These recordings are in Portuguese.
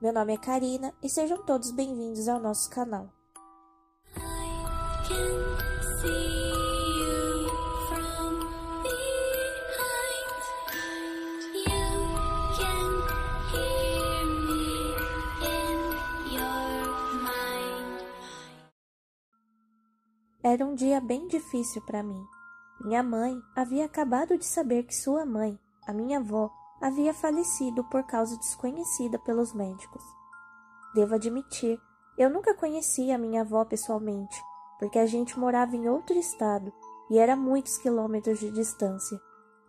Meu nome é Karina e sejam todos bem-vindos ao nosso canal. Era um dia bem difícil para mim. Minha mãe havia acabado de saber que sua mãe, a minha avó, havia falecido por causa desconhecida pelos médicos. Devo admitir, eu nunca conheci a minha avó pessoalmente, porque a gente morava em outro estado e era muitos quilômetros de distância.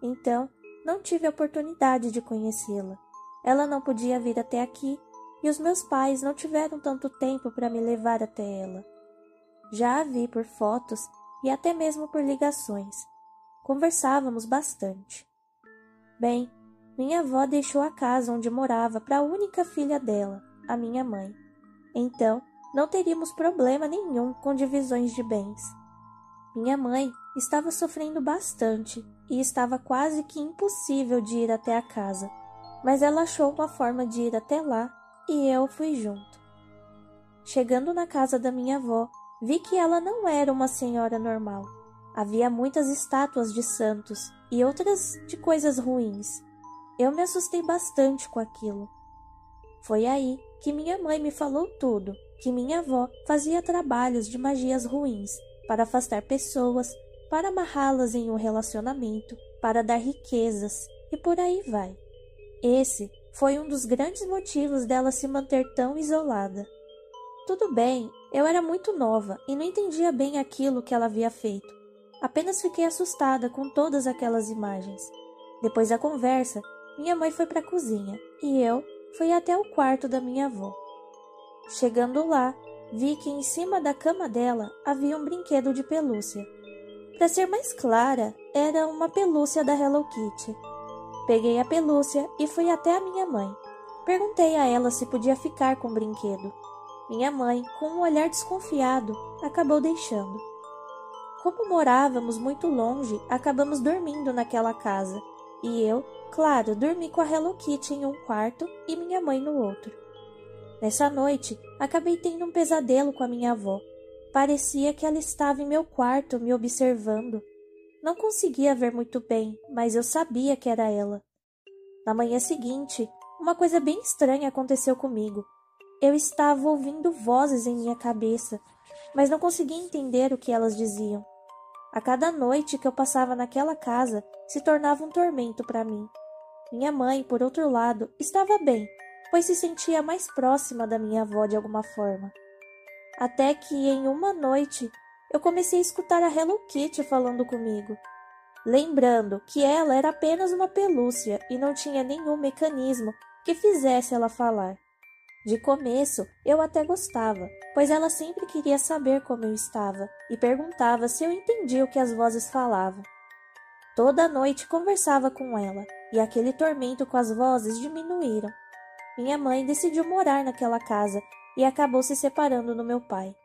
Então, não tive a oportunidade de conhecê-la. Ela não podia vir até aqui e os meus pais não tiveram tanto tempo para me levar até ela. Já a vi por fotos e até mesmo por ligações. Conversávamos bastante. Bem, minha avó deixou a casa onde morava para a única filha dela, a minha mãe. Então, não teríamos problema nenhum com divisões de bens. Minha mãe estava sofrendo bastante e estava quase que impossível de ir até a casa, mas ela achou uma forma de ir até lá e eu fui junto. Chegando na casa da minha avó, vi que ela não era uma senhora normal. Havia muitas estátuas de santos e outras de coisas ruins. Eu me assustei bastante com aquilo. Foi aí que minha mãe me falou tudo, que minha avó fazia trabalhos de magias ruins para afastar pessoas, para amarrá-las em um relacionamento, para dar riquezas e por aí vai. Esse foi um dos grandes motivos dela se manter tão isolada. Tudo bem, eu era muito nova e não entendia bem aquilo que ela havia feito. Apenas fiquei assustada com todas aquelas imagens. Depois da conversa, minha mãe foi para a cozinha e eu fui até o quarto da minha avó. Chegando lá, vi que em cima da cama dela havia um brinquedo de pelúcia. Para ser mais clara, era uma pelúcia da Hello Kitty. Peguei a pelúcia e fui até a minha mãe. Perguntei a ela se podia ficar com o brinquedo. Minha mãe, com um olhar desconfiado, acabou deixando. Como morávamos muito longe, acabamos dormindo naquela casa, e eu Claro, dormi com a Hello Kitty em um quarto e minha mãe no outro. Nessa noite, acabei tendo um pesadelo com a minha avó. Parecia que ela estava em meu quarto me observando. Não conseguia ver muito bem, mas eu sabia que era ela. Na manhã seguinte, uma coisa bem estranha aconteceu comigo. Eu estava ouvindo vozes em minha cabeça, mas não conseguia entender o que elas diziam. A cada noite que eu passava naquela casa se tornava um tormento para mim. Minha mãe, por outro lado, estava bem, pois se sentia mais próxima da minha avó de alguma forma. Até que, em uma noite, eu comecei a escutar a Hello Kitty falando comigo, lembrando que ela era apenas uma pelúcia e não tinha nenhum mecanismo que fizesse ela falar. De começo, eu até gostava, pois ela sempre queria saber como eu estava e perguntava se eu entendia o que as vozes falavam. Toda noite conversava com ela, e aquele tormento com as vozes diminuíram. Minha mãe decidiu morar naquela casa e acabou se separando do meu pai.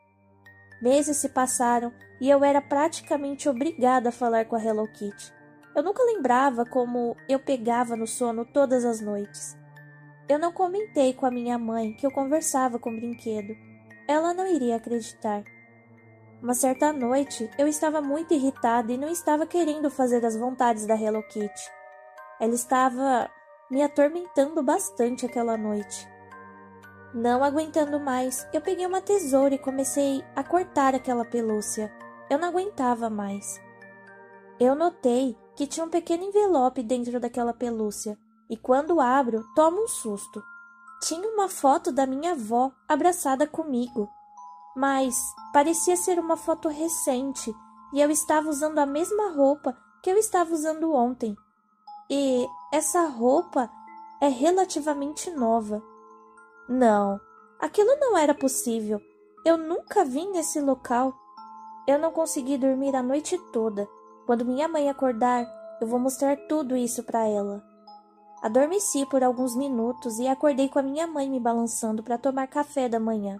Meses se passaram e eu era praticamente obrigada a falar com a Hello Kitty. Eu nunca lembrava como eu pegava no sono todas as noites. Eu não comentei com a minha mãe que eu conversava com o brinquedo. Ela não iria acreditar. Uma certa noite, eu estava muito irritada e não estava querendo fazer as vontades da Hello Kitty. Ela estava me atormentando bastante aquela noite. Não aguentando mais, eu peguei uma tesoura e comecei a cortar aquela pelúcia. Eu não aguentava mais. Eu notei que tinha um pequeno envelope dentro daquela pelúcia, e quando abro, tomo um susto. Tinha uma foto da minha avó abraçada comigo mas parecia ser uma foto recente e eu estava usando a mesma roupa que eu estava usando ontem. E essa roupa é relativamente nova. Não, aquilo não era possível. Eu nunca vim nesse local. Eu não consegui dormir a noite toda. Quando minha mãe acordar, eu vou mostrar tudo isso para ela. Adormeci por alguns minutos e acordei com a minha mãe me balançando para tomar café da manhã.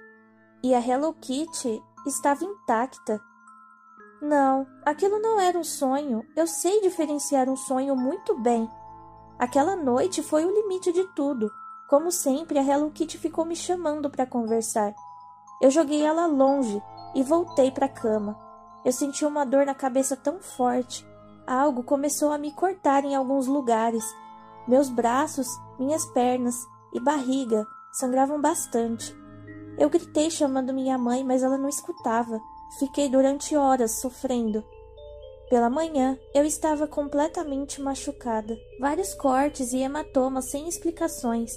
E a Hello Kitty estava intacta. Não, aquilo não era um sonho. Eu sei diferenciar um sonho muito bem. Aquela noite foi o limite de tudo. Como sempre, a Hello Kitty ficou me chamando para conversar. Eu joguei ela longe e voltei para a cama. Eu senti uma dor na cabeça tão forte. Algo começou a me cortar em alguns lugares. Meus braços, minhas pernas e barriga sangravam bastante. Eu gritei chamando minha mãe, mas ela não escutava. Fiquei durante horas sofrendo. Pela manhã, eu estava completamente machucada. Vários cortes e hematomas sem explicações.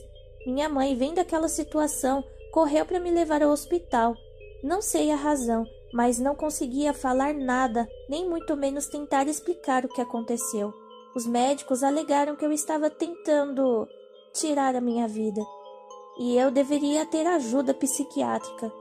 Minha mãe, vendo aquela situação, correu para me levar ao hospital. Não sei a razão, mas não conseguia falar nada, nem muito menos tentar explicar o que aconteceu. Os médicos alegaram que eu estava tentando tirar a minha vida e eu deveria ter ajuda psiquiátrica.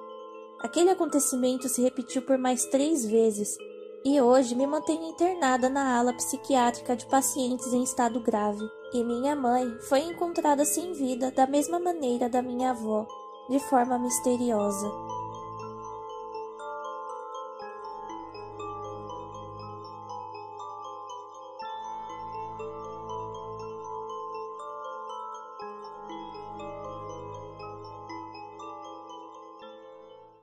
Aquele acontecimento se repetiu por mais três vezes e hoje me mantenho internada na ala psiquiátrica de pacientes em estado grave. E minha mãe foi encontrada sem vida da mesma maneira da minha avó, de forma misteriosa.